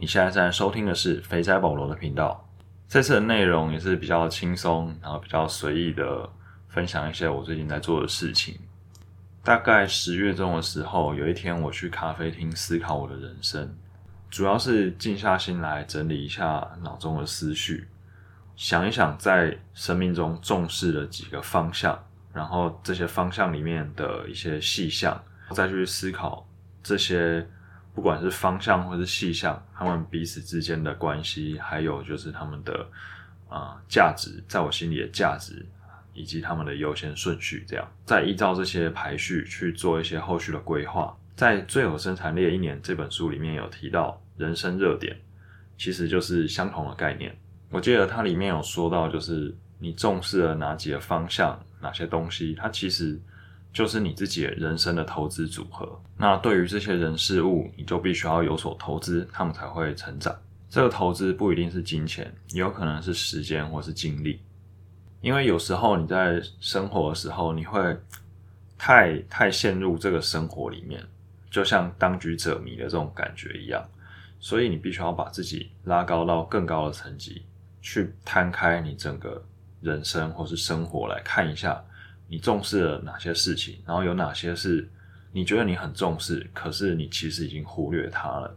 你现在正在收听的是肥仔保罗的频道。这次的内容也是比较轻松，然后比较随意的分享一些我最近在做的事情。大概十月中的时候，有一天我去咖啡厅思考我的人生，主要是静下心来整理一下脑中的思绪，想一想在生命中重视的几个方向，然后这些方向里面的一些细项，再去思考这些。不管是方向或是细项，他们彼此之间的关系，还有就是他们的啊价值，在我心里的价值，以及他们的优先顺序，这样再依照这些排序去做一些后续的规划。在《最有生产力的一年》这本书里面有提到人生热点，其实就是相同的概念。我记得它里面有说到，就是你重视了哪几个方向，哪些东西，它其实。就是你自己人生的投资组合。那对于这些人事物，你就必须要有所投资，他们才会成长。这个投资不一定是金钱，也有可能是时间或是精力。因为有时候你在生活的时候，你会太太陷入这个生活里面，就像当局者迷的这种感觉一样。所以你必须要把自己拉高到更高的层级，去摊开你整个人生或是生活来看一下。你重视了哪些事情？然后有哪些是你觉得你很重视，可是你其实已经忽略它了？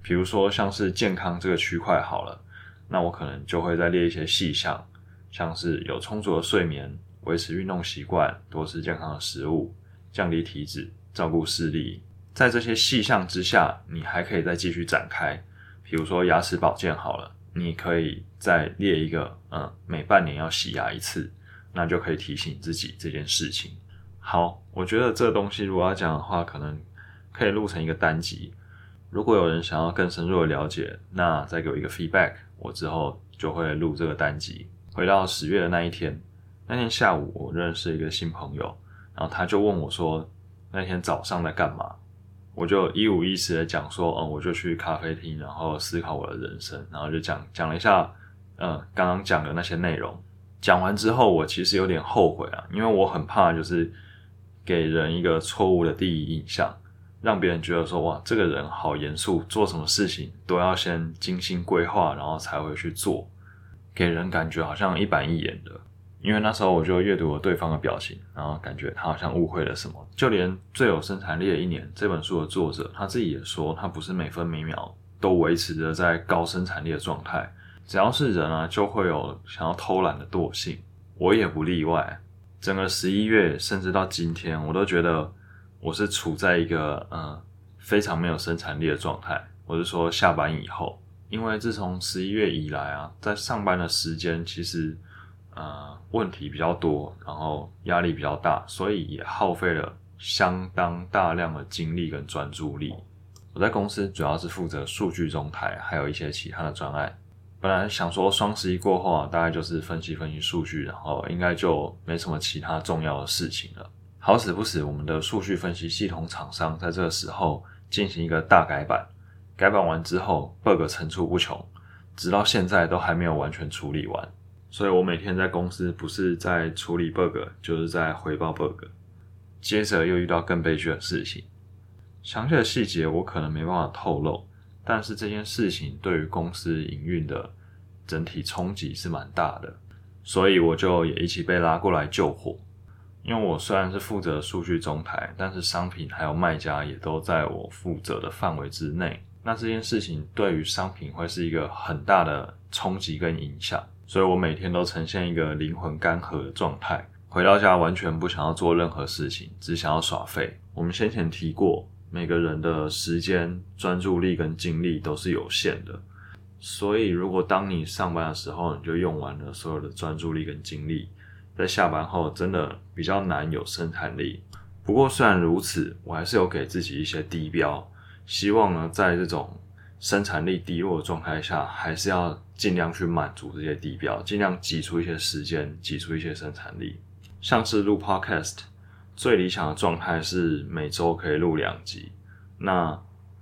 比如说像是健康这个区块好了，那我可能就会再列一些细项，像是有充足的睡眠、维持运动习惯、多吃健康的食物、降低体脂、照顾视力。在这些细项之下，你还可以再继续展开，比如说牙齿保健好了，你可以再列一个，嗯，每半年要洗牙一次。那就可以提醒自己这件事情。好，我觉得这个东西如果要讲的话，可能可以录成一个单集。如果有人想要更深入的了解，那再给我一个 feedback，我之后就会录这个单集。回到十月的那一天，那天下午我认识一个新朋友，然后他就问我说：“那天早上在干嘛？”我就一五一十的讲说：“嗯，我就去咖啡厅，然后思考我的人生，然后就讲讲了一下，嗯，刚刚讲的那些内容。”讲完之后，我其实有点后悔啊，因为我很怕就是给人一个错误的第一印象，让别人觉得说哇，这个人好严肃，做什么事情都要先精心规划，然后才会去做，给人感觉好像一板一眼的。因为那时候我就阅读了对方的表情，然后感觉他好像误会了什么。就连《最有生产力的一年》这本书的作者他自己也说，他不是每分每秒都维持着在高生产力的状态。只要是人啊，就会有想要偷懒的惰性，我也不例外。整个十一月，甚至到今天，我都觉得我是处在一个嗯非常没有生产力的状态。我是说下班以后，因为自从十一月以来啊，在上班的时间其实呃问题比较多，然后压力比较大，所以也耗费了相当大量的精力跟专注力。我在公司主要是负责数据中台，还有一些其他的专案。本来想说双十一过后啊，大概就是分析分析数据，然后应该就没什么其他重要的事情了。好死不死，我们的数据分析系统厂商在这个时候进行一个大改版，改版完之后 bug 层出不穷，直到现在都还没有完全处理完。所以我每天在公司不是在处理 bug，就是在回报 bug。接着又遇到更悲剧的事情，详细的细节我可能没办法透露。但是这件事情对于公司营运的整体冲击是蛮大的，所以我就也一起被拉过来救火。因为我虽然是负责数据中台，但是商品还有卖家也都在我负责的范围之内。那这件事情对于商品会是一个很大的冲击跟影响，所以我每天都呈现一个灵魂干涸的状态，回到家完全不想要做任何事情，只想要耍废。我们先前提过。每个人的时间、专注力跟精力都是有限的，所以如果当你上班的时候你就用完了所有的专注力跟精力，在下班后真的比较难有生产力。不过虽然如此，我还是有给自己一些低标，希望呢在这种生产力低落的状态下，还是要尽量去满足这些低标，尽量挤出一些时间，挤出一些生产力，像是录 Podcast。最理想的状态是每周可以录两集，那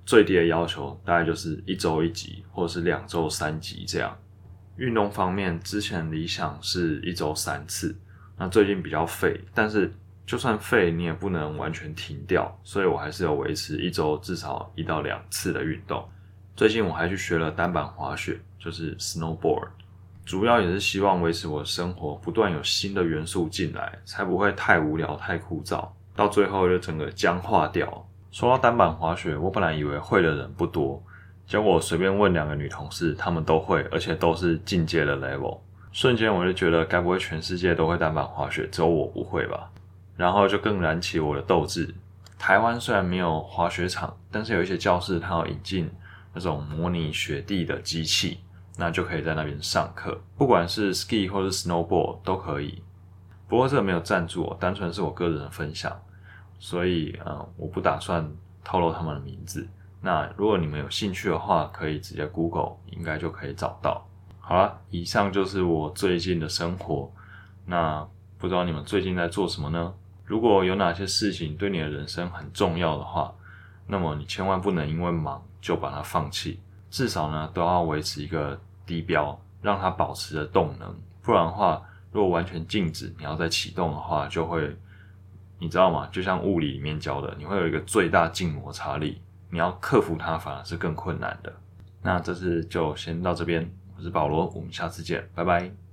最低的要求大概就是一周一集，或者是两周三集这样。运动方面，之前理想是一周三次，那最近比较废，但是就算废，你也不能完全停掉，所以我还是有维持一周至少一到两次的运动。最近我还去学了单板滑雪，就是 snowboard，主要也是希望维持我的生活，不断有新的元素进来，才不会太无聊、太枯燥，到最后就整个僵化掉。说到单板滑雪，我本来以为会的人不多，结果随便问两个女同事，她们都会，而且都是进阶的 level。瞬间我就觉得，该不会全世界都会单板滑雪，只有我不会吧？然后就更燃起我的斗志。台湾虽然没有滑雪场，但是有一些教室它要引进那种模拟雪地的机器，那就可以在那边上课，不管是 ski 或是 snowboard 都可以。不过这个没有赞助，单纯是我个人的分享，所以呃，我不打算透露他们的名字。那如果你们有兴趣的话，可以直接 Google，应该就可以找到。好了，以上就是我最近的生活。那不知道你们最近在做什么呢？如果有哪些事情对你的人生很重要的话，那么你千万不能因为忙就把它放弃，至少呢都要维持一个低标，让它保持着动能。不然的话，如果完全静止，你要再启动的话，就会，你知道吗？就像物理里面教的，你会有一个最大静摩擦力，你要克服它反而是更困难的。那这次就先到这边。我是保罗，我们下次见，拜拜。